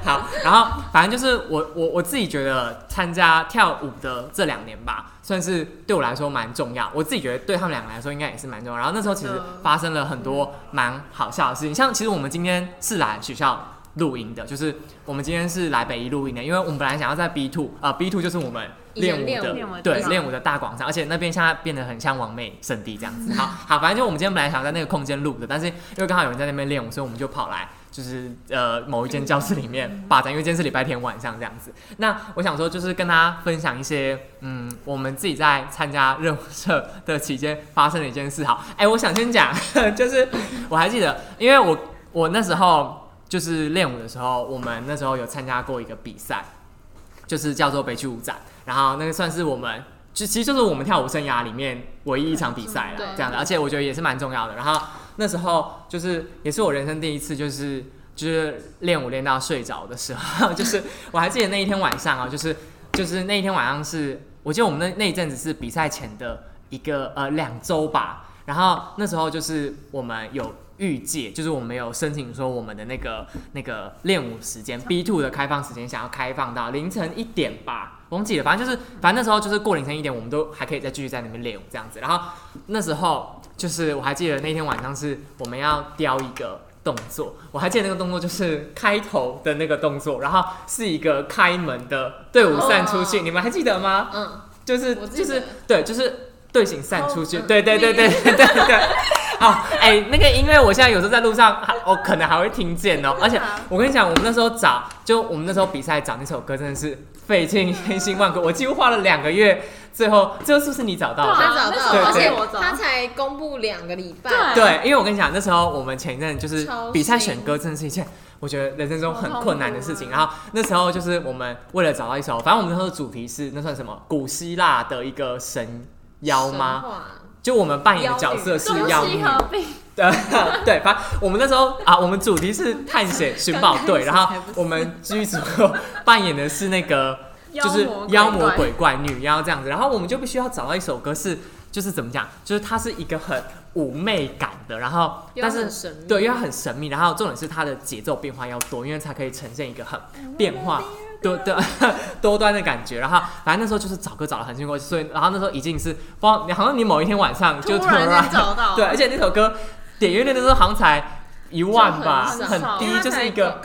好，然后反正就是我我我自己觉得参加跳舞的这两年吧，算是对我来说蛮重要。我自己觉得对他们两个来说应该也是蛮重要。然后那时候其实发生了很多蛮好笑的事情，像其实我们今天是来学校。录音的，就是我们今天是来北一录音的，因为我们本来想要在 B two，呃，B two 就是我们练舞的练舞的对练舞的大广场，而且那边现在变得很像完美圣地这样子。好 *laughs* 好，反正就我们今天本来想在那个空间录的，但是因为刚好有人在那边练舞，所以我们就跑来就是呃某一间教室里面霸占，因为今天是礼拜天晚上这样子。*laughs* 那我想说，就是跟大家分享一些嗯我们自己在参加任务社的期间发生的一件事。好，哎、我想先讲，*laughs* 就是我还记得，因为我我那时候。就是练舞的时候，我们那时候有参加过一个比赛，就是叫做北区舞展，然后那个算是我们，就其实就是我们跳舞生涯里面唯一一场比赛了，这样的，而且我觉得也是蛮重要的。然后那时候就是也是我人生第一次，就是就是练舞练到睡着的时候，就是我还记得那一天晚上啊，就是就是那一天晚上是，我记得我们那那一阵子是比赛前的一个呃两周吧，然后那时候就是我们有预借，就是我们有申请说我们的那个那个练舞时间 B two 的开放时间想要开放到凌晨一点吧，忘记了，反正就是反正那时候就是过凌晨一点，我们都还可以再继续在那边练舞这样子。然后那时候就是我还记得那天晚上是我们要雕一个。动作，我还记得那个动作就是开头的那个动作，然后是一个开门的队伍散出去，哦你们还记得吗？嗯，就是就是对，就是队形散出去，对对对对对对对。哦，*laughs* 哎、那个音乐我现在有时候在路上，还我可能还会听见哦。而且我跟你讲，我们那时候找，就我们那时候比赛找那首歌，真的是费尽千辛万苦，我几乎花了两个月，最后最后是不是你找到的？对啊他找到，对而且我找他才公布两个礼拜。对对，因为我跟你讲，那时候我们前一阵就是比赛新选歌，真的是一件我觉得人生中很困难的事情。然后那时候就是我们为了找到一首，反正我们那时候的主题是那算什么古希腊的一个神妖吗？就我们扮演的角色是妖女。对 *laughs* 对，反正我们那时候啊，我们主题是探险寻宝队，*laughs* 然后我们剧组扮演的是那个就是妖魔鬼怪。女妖这样子，然后我们就必须要找到一首歌是就是怎么讲，就是它是一个很妩媚感的，然后但是对，因为它很神秘，然后重点是它的节奏变化要多，因为才可以呈现一个很变化。多多 *laughs* 多端的感觉，然后反正那时候就是找歌找的很辛苦，所以然后那时候已经是不知道，好像你某一天晚上就突然间找到，*laughs* 对，而且那首歌点阅率那时候好像才一万吧，就很低，就是一个，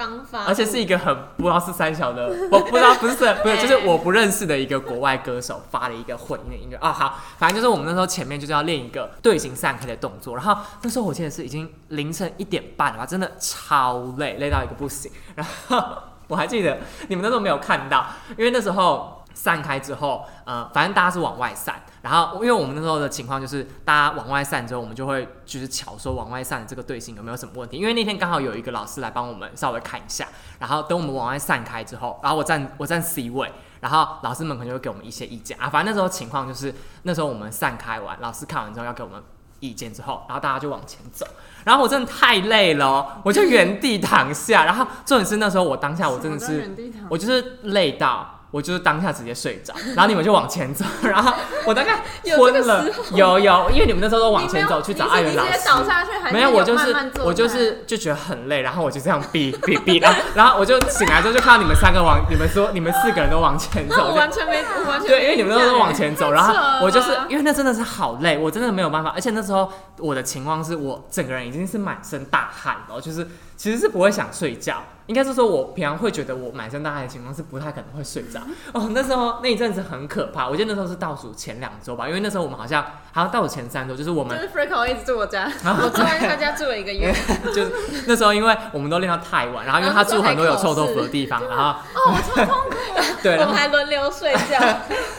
而且是一个很不知道是三小的，我不知道不是 *laughs* 不是，就是我不认识的一个国外歌手发了一个混音的音乐啊。好，反正就是我们那时候前面就是要练一个队形散开的动作，然后那时候我记得是已经凌晨一点半了吧，真的超累，累到一个不行。然后我还记得你们那时候没有看到，因为那时候。散开之后，呃，反正大家是往外散，然后因为我们那时候的情况就是，大家往外散之后，我们就会就是巧说往外散的这个队形有没有什么问题，因为那天刚好有一个老师来帮我们稍微看一下，然后等我们往外散开之后，然后我站我站 C 位，然后老师们可能就会给我们一些意见啊，反正那时候情况就是那时候我们散开完，老师看完之后要给我们意见之后，然后大家就往前走，然后我真的太累了哦，我就原地躺下，然后重点是那时候我当下我真的是。我就是累到，我就是当下直接睡着，然后你们就往前走，然后我大概 *laughs* 昏了有有，因为你们那时候都往前走去找爱媛老师。倒下去，还没有，我就是我就是就觉得很累，然后我就这样哔哔哔，然后然后我就醒来之后就看到你们三个往，你们说你们四个人都往前走，我完全没，我完全对，因为你们都是往前走，然后我就是因为那真的是好累，我真的没有办法，而且那时候我的情况是我整个人已经是满身大汗了，就是其实是不会想睡觉，应该是说我平常会觉得我满身大汗的情况是不太可能会睡着。哦，那时候那一阵子很可怕，我记得那时候是倒数前两周吧，因为那时候我们好像好像倒数前三周，就是我们就是 Freako 一直住我家，*laughs* 我住在他家住了一个月，*laughs* 就是那时候因为我们都练到太晚，然后因为他住很多有臭豆腐的地方，然后哦，我超痛苦。*laughs* 对，我然后们还轮流睡觉。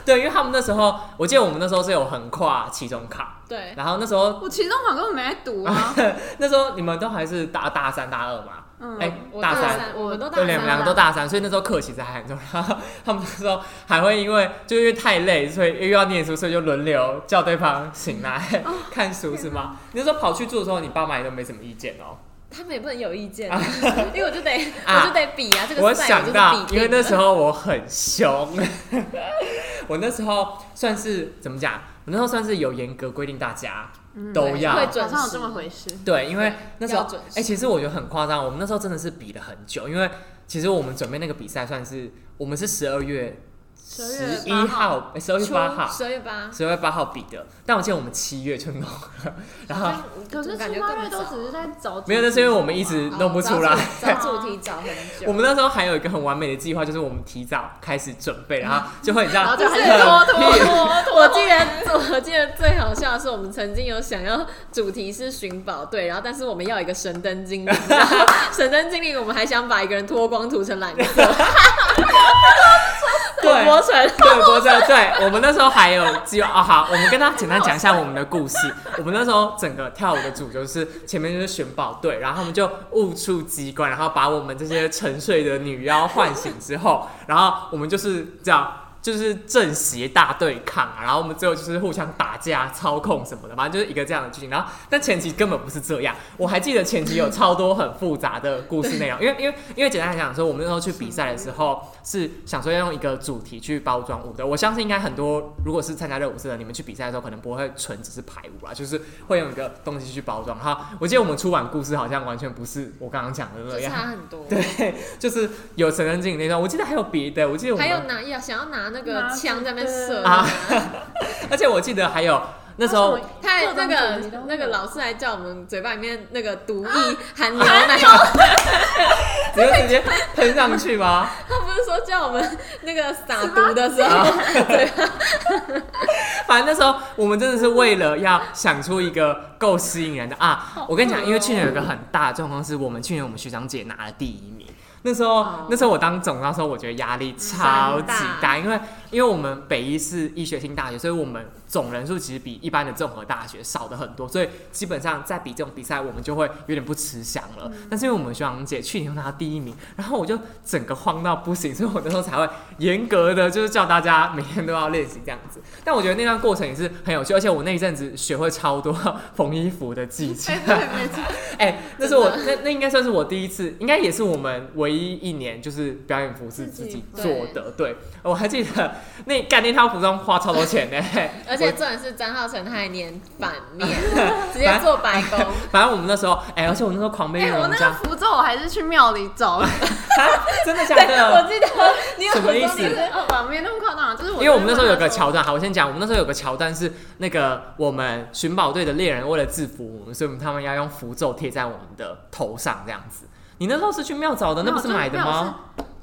对，因为他们那时候我记得我们那时候是有横跨期中考，对，然后那时候我期中考根本没在读啊。*laughs* 那时候你们都还是大大三大二嘛，嗯，哎、我大三。我们都大对，两三两个都大三，所以那时候课其实还很重要。他们那时候还会因为就因为太累，所以又要念书，所以就轮流叫对方醒来看书，是吗？你那时候跑去住的时候，你爸妈也都没什么意见哦。他们也不能有意见，因为我就得 *laughs* 啊我就得比啊，这个我赛想到，因为那时候候我很凶，*laughs* 我那时候算是怎么讲？我那时候算是有严格规定大家都要会准上有这么回事。对，因为那时候准，哎、时其实我觉得很夸张。我们那时候真的是比了很久，因为其实我们准备那个比赛算是我们是十二月12一月8号，十二月八号，十二月八，十二月八号比的。但我记得我们七月就弄了，然后可是感七八月都只是在找，没有，那是因为我们一直弄不出来。哦找主题找很久。我们那时候还有一个很完美的计划，就是我们提早开始准备，然后就会你知道，就是很拖拖拖拖。我记得，我记得最好笑的是，我们曾经有想要主题是寻宝队，然后但是我们要一个神灯精灵，神灯精灵我们还想把一个人脱光涂成蓝色，*laughs* 对对对，不是，对我们那时候还有机哦。好，我们跟大家简单讲一下我们的故事。我们那时候整个跳舞的主就是前面就是寻宝队，然后他们就误触机关，然后把我们这些沉睡的女妖唤醒之后，然后我们就是这样。就是正邪大对抗啊，然后我们最后就是互相打架、操控什么的，反正就是一个这样的剧情。然后，但前期根本不是这样。我还记得前期有超多很复杂的故事内容，因为因为因为简单来讲说，我们那时候去比赛的时候是想说要用一个主题去包装舞的。我相信应该很多如果是参加热舞社的，你们去比赛的时候可能不会纯只是排舞啦，就是会用一个东西去包装。哈，我记得我们出版故事好像完全不是我刚刚讲的那样。差很多。对，就是有成人镜那段，我记得还有别的，我记得我们还有拿要想要拿那个枪在那边射啊 *laughs* 而且我记得还有那时候他还那个那个老师还叫我们嘴巴里面那个毒液 *gasps* 含牛奶，*laughs* 你就直接喷上去吗？*laughs* 他不是说叫我们那个撒毒的时候，对吧？反正那时候我们真的是为了要想出一个够吸引人的啊！我跟你讲，因为去年有一个很大的状况是我们去年我们学长姐拿了第一名。那时候，哦。那时候我当总招的时候，我觉得压力超级山大，因为因为我们北医是医学性大学，所以我们总人数其实比一般的综合大学少的很多，所以基本上在比这种比赛，我们就会有点不吃香了。但是因为我们学长姐去年拿到第一名，然后我就整个慌到不行，所以我那时候才会严格的就是叫大家每天都要练习这样子。但我觉得那段过程也是很有趣，而且我那一阵子学会超多缝衣服的技巧。*laughs* *laughs* 哎，那是我那那应该算是我第一次，应该也是我们唯一一年就是表演服是自己做的。对，我还记得那干那套服装花超多钱呢、*laughs* 而且重点是张浩成他还粘反面，*laughs* 直接做白工。*laughs* 反正我们那时候，哎、而且我那时候狂背那个羽绒装，符咒我还是去庙里找的，真的假的我的？记得你有什么意思哦，没那么夸张，就是我因为我们那时候有个桥段，好，我先讲，我们那时候有个桥段是那个我们寻宝队的猎人为了制服我们，所以他们要用符咒贴在我们的头上这样子。你那时候是去庙找的，那不是买的吗？？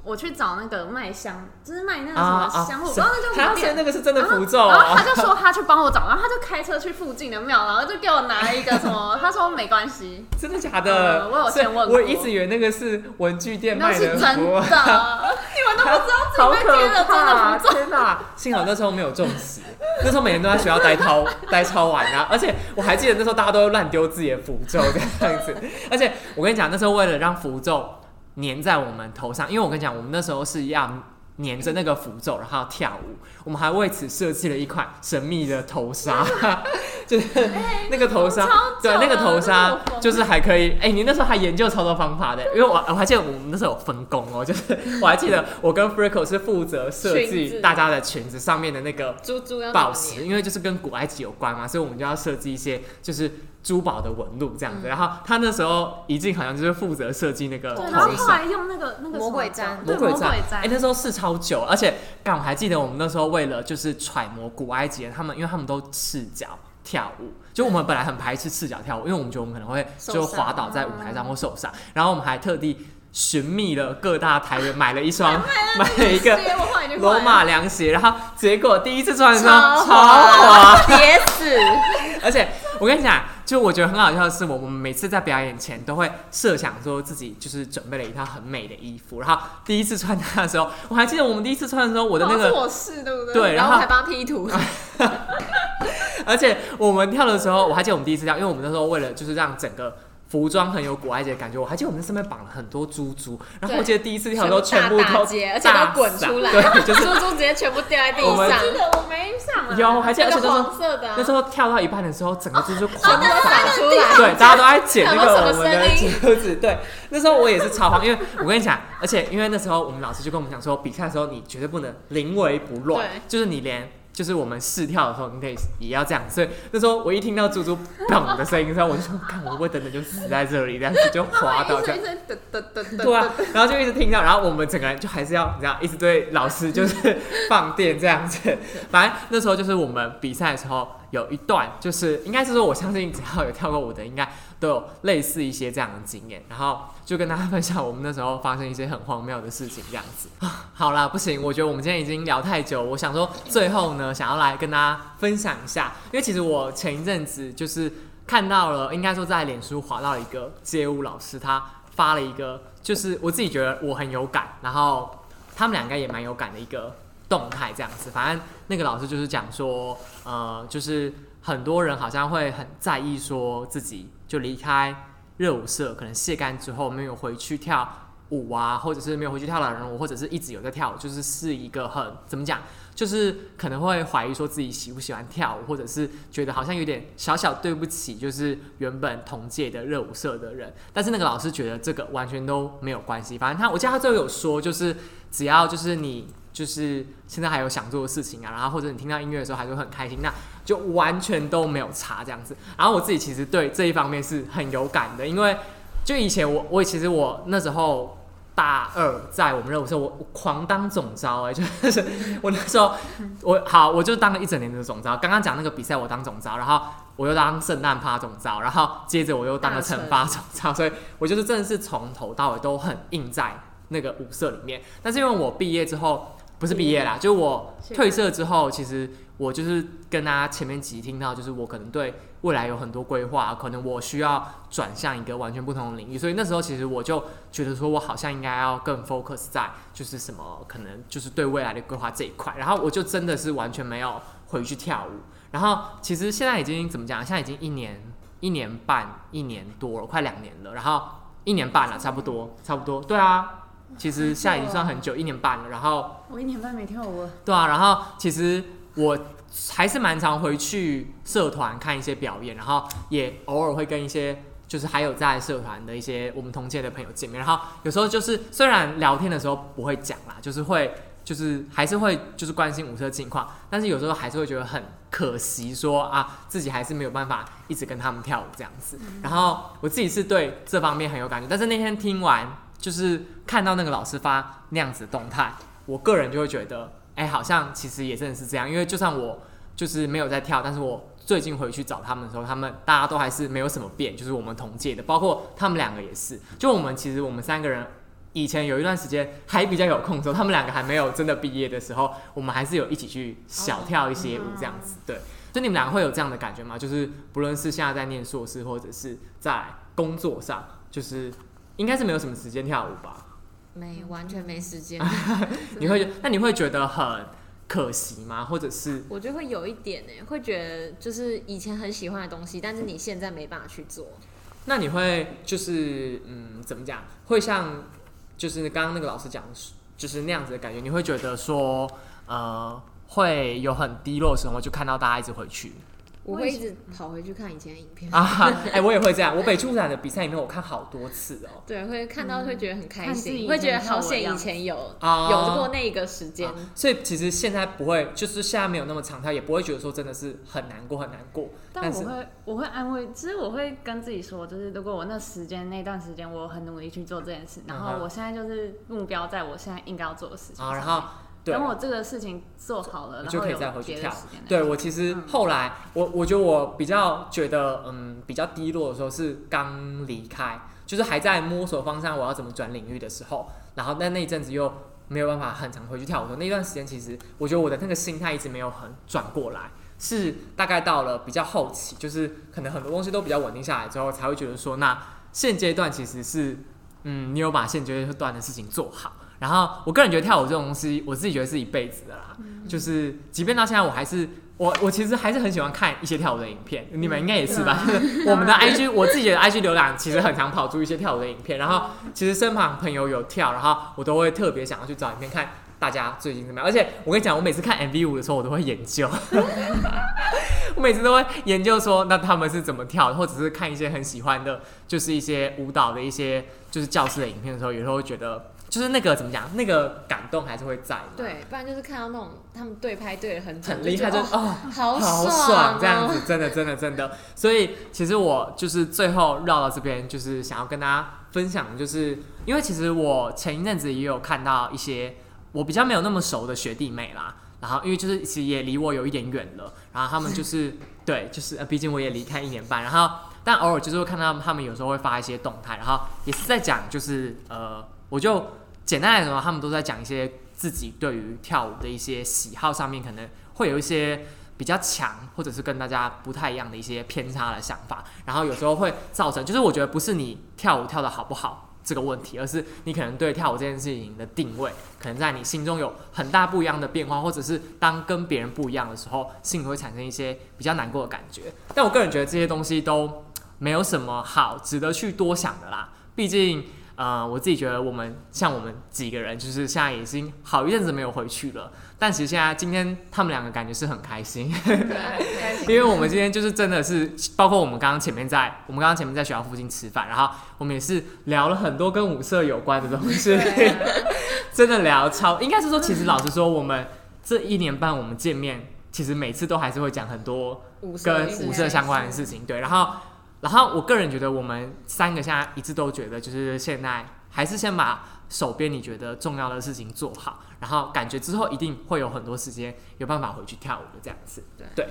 我去找那个卖香，就是卖那个什么香，我不知道那叫什么店。那个是真的符咒然后他哦。就说他去帮我找，然后他就开车去附近的庙，然后就给我拿了一个什么，*laughs* 他说没关系，真的假的？呃我有先问过我一直以为那个是文具店卖那是真的你们都不知道自己好被贴可了真的怕！符咒。天哪！幸好那时候没有中死，*laughs* 那时候每天都在学校待超待超晚啊！而且我还记得那时候大家都乱丢自己的符咒这样子。而且我跟你讲，那时候为了让符咒粘在我们头上，因为我跟你讲，我们那时候是要粘着那个符咒，然后跳舞。我们还为此设计了一款神秘的头纱，*laughs* 就是那个头纱超，对，那个头纱就是还可以。哎、你那时候还研究操作方法的，因为我我还记得我们那时候有分工哦，*laughs* 就是我还记得我跟 Frico 是负责设计大家的裙子上面的那个珠珠要宝石，因为就是跟古埃及有关嘛，所以我们就要设计一些就是珠宝的纹路这样子。然后他那时候一进好像就是负责设计那个对，头然后后纱。来用那个那个魔鬼毡魔魔鬼毡，哎、毡，那时候是超久，而且刚我还记得我们那时候为了就是揣摩古埃及人他们，因为他们都赤脚跳舞，就我们本来很排斥赤脚跳舞，因为我们觉得我们可能会就滑倒在舞台上或受伤，然后我们还特地寻觅了各大台源买了一双，*laughs* 买了一个罗马凉鞋，然后结果第一次穿的时候超超滑，*laughs* 跌死！*laughs* 而且我跟你讲，就我觉得很好笑的是，我们每次在表演前都会设想说自己就是准备了一套很美的衣服，然后第一次穿它的时候，我还记得我们第一次穿的时候，我的那个，哦是我是对不对？对然后还帮他 P 图，*laughs* 而且我们跳的时候，我还记得我们第一次跳，因为我们那时候为了就是让整个。服装很有古埃及的感觉，我还记得我们那上面绑了很多珠珠，然后我记得第一次跳的时候全部都大街，而且都滚出来，*laughs* 对，就是珠珠直接全部掉在地我们上，记得我没上啊，有，我还记得，而且那个那时候黄色的啊，那时候跳到一半的时候，整个珠珠全狂部都洒出来，对，大家都在捡那个我们的珠子。对，那时候我也是超慌，因为我跟你讲，而且因为那时候我们老师就跟我们讲说，比赛的时候你绝对不能临危不乱对，就是你连。就是我们试跳的时候，你可以也要这样。所以那时候我一听到猪猪砰的声音然后，我就 *laughs* 说：“看，我会不会等等就死在这里？”这样子就滑倒这样对啊，然后就一直听到，然后我们整个人就还是要你知道，一直对老师就是放电这样子。反正那时候就是我们比赛的时候有一段，就是应该是说，我相信只要有跳过舞的，应该都有类似一些这样的经验。然后就跟大家分享我们那时候发生一些很荒谬的事情这样子。啊好啦，不行，我觉得我们今天已经聊太久，我想说最后呢，想要来跟大家分享一下，因为其实我前一阵子就是看到了，应该说在脸书滑到一个街舞老师，他发了一个，就是我自己觉得我很有感，然后他们两个也蛮有感的一个动态这样子。反正那个老师就是讲说，呃，就是很多人好像会很在意说自己就离开热舞社，可能卸干之后没有回去跳舞啊，或者是没有回去跳老人舞，或者是一直有在跳，就是是一个很怎么讲，就是可能会怀疑说自己喜不喜欢跳舞，或者是觉得好像有点小小对不起，就是原本同届的热舞社的人。但是那个老师觉得这个完全都没有关系，反正他我记得他最后有说，就是只要就是你就是现在还有想做的事情啊，然后或者你听到音乐的时候还是很开心，那就完全都没有差这样子。然后我自己其实对这一方面是很有感的，因为就以前我我其实我那时候。大二在我们热舞社，我我狂当总招哎、就是我那时候我好我就当了一整年的总招。刚刚讲那个比赛我当总招，然后我又当圣诞趴总招，然后接着我又当了惩罚总招，所以我就是真的是从头到尾都很硬在那个舞社里面。但是因为我毕业之后不是毕业啦，就我退社之后，其实我就是跟大家前面几集听到，就是我可能对未来有很多规划，可能我需要转向一个完全不同的领域，所以那时候其实我就觉得说我好像应该要更 focus 在就是什么可能就是对未来的规划这一块，然后我就真的是完全没有回去跳舞，然后其实现在已经怎么讲，现在已经一年一年半一年多了，快两年了，然后一年半了，差不多差不多，对啊。其实现在已经算很久，一年半了。然后，我一年半没跳舞了，对啊，然后其实我还是蛮常回去社团看一些表演，然后也偶尔会跟一些就是还有在社团的一些我们同届的朋友见面。然后有时候就是虽然聊天的时候不会讲啦，就是会就是还是会就是关心舞社近况，但是有时候还是会觉得很可惜说啊自己还是没有办法一直跟他们跳舞这样子。然后我自己是对这方面很有感觉，但是那天听完就是看到那个老师发那样子的动态，我个人就会觉得，哎、好像其实也真的是这样。因为就算我就是没有在跳，但是我最近回去找他们的时候，他们大家都还是没有什么变，就是我们同届的，包括他们两个也是。就我们其实我们三个人以前有一段时间还比较有空的时候，他们两个还没有真的毕业的时候，我们还是有一起去小跳一些舞这样子。对，就你们两个会有这样的感觉吗？就是不论是现在在念硕士，或者是在工作上，就是应该是没有什么时间跳舞吧？没完全没时间，*laughs* 你会那你会觉得很可惜吗？或者是我觉得会有一点呢，会觉得就是以前很喜欢的东西，但是你现在没办法去做。那你会就是嗯怎么讲？会像就是刚刚那个老师讲，就是那样子的感觉，你会觉得说呃会有很低落的时候，就看到大家一直回去。我会一直跑回去看以前的影片。啊，*laughs* 哎、我也会这样。我北出展的比赛里面，我看好多次哦。对，会看到会觉得很开心，会觉得好险以前有啊有过那个时间啊。所以其实现在不会，就是现在没有那么长他，也不会觉得说真的是很难过，很难过。但是我会，我会安慰，其实我会跟自己说，就是如果我那时间那段时间我很努力去做这件事，然后我现在就是目标在我现在应该要做的事情啊，然后对等我这个事情做好了，然后就可以再回去跳。对我其实嗯。后来，我我觉得我比较觉得嗯比较低落的时候是刚离开，就是还在摸索方向，我要怎么转领域的时候，然后但那一阵子又没有办法很常回去跳舞的时候，那段时间其实我觉得我的那个心态一直没有很转过来，是大概到了比较后期，就是可能很多东西都比较稳定下来之后，才会觉得说，那现阶段其实是嗯你有把现阶段的事情做好。然后我个人觉得跳舞这种东西，我自己觉得是一辈子的啦。就是即便到现在，我还是我我其实还是很喜欢看一些跳舞的影片，你们应该也是吧？*laughs* 我们的 IG 我自己的 IG 浏览其实很常跑出一些跳舞的影片，然后其实身旁朋友有跳，然后我都会特别想要去找影片看大家最近怎么样。而且我跟你讲，我每次看 MV 舞的时候，我都会研究，*laughs* 我每次都会研究说那他们是怎么跳的，或者是看一些很喜欢的，就是一些舞蹈的一些就是教室的影片的时候，有时候会觉得就是那个怎么讲，那个感动还是会在的。对，不然就是看到那种他们对拍对的很很厉害，就哦哦，好好爽爽这样哦子，真的真的真的。所以其实我就是最后绕到这边，就是想要跟大家分享，就是因为其实我前一阵子也有看到一些我比较没有那么熟的学弟妹啦。然后，因为就是其实也离我有一点远了，然后他们就是 *laughs* 对，就是呃，毕竟我也离开一年半，然后但偶尔就是会看到他们有时候会发一些动态，然后也是在讲就是呃，我就简单来说，他们都在讲一些自己对于跳舞的一些喜好上面可能会有一些比较强，或者是跟大家不太一样的一些偏差的想法，然后有时候会造成，就是我觉得不是你跳舞跳的好不好这个问题，而是你可能对跳舞这件事情的定位，可能在你心中有很大不一样的变化，或者是当跟别人不一样的时候，心里会产生一些比较难过的感觉。但我个人觉得这些东西都没有什么好值得去多想的啦，毕竟。呃，我自己觉得我们像我们几个人，就是现在已经好一阵子没有回去了，但其实现在今天他们两个感觉是很开心，*laughs* 因为我们今天就是真的是，包括我们刚刚前面在我们刚刚前面在学校附近吃饭，然后我们也是聊了很多跟五色有关的东西，*laughs* *laughs* 真的聊超，应该是说，其实老实说，我们这一年半我们见面，其实每次都还是会讲很多跟的事舞社相关的事情，对，然后，然后我个人觉得我们三个现在一致都觉得，就是现在还是先把手边你觉得重要的事情做好，然后感觉之后一定会有很多时间有办法回去跳舞的这样子，对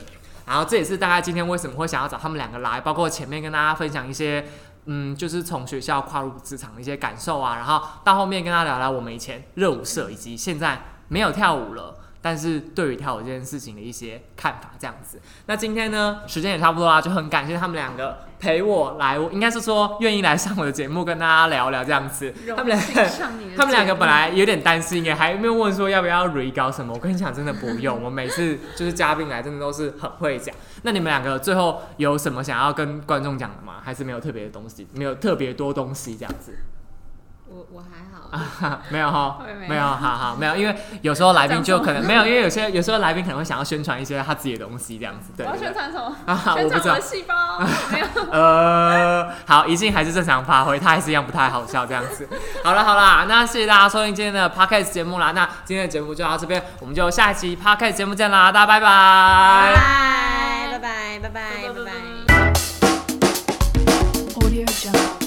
然后这也是大概今天为什么会想要找他们两个来，包括前面跟大家分享一些。嗯，就是从学校跨入职场的一些感受啊，然后到后面跟他聊聊我们以前热舞社以及现在没有跳舞了，但是对于跳舞这件事情的一些看法，这样子。那今天呢，时间也差不多啦，就很感谢他们两个陪我来，我应该是说愿意来上我的节目，跟大家聊聊这样子。他们两个，他们两个本来有点担心，也还没有问说要不要 re 搞什么。我跟你讲，真的不用，我每次就是嘉宾来，真的都是很会讲。那你们两个最后有什么想要跟观众讲的吗？还是没有特别的东西，没有特别多东西这样子？我我还好，*laughs* 没有哈，没有，好好没有，因为有时候来宾就可能没有，因为有些有时候来宾可能会想要宣传一些他自己的东西这样子，对。要宣传什么？*laughs* 啊，我不。宣传我的细胞？没有。*laughs* 呃，好，一定还是正常发挥，他还是一样不太好笑这样子。好了好了，那谢谢大家收听今天的 podcast 节目啦，那今天的节目就到这边，我们就下一期 podcast 节目见啦，大家拜拜。拜拜拜拜拜拜。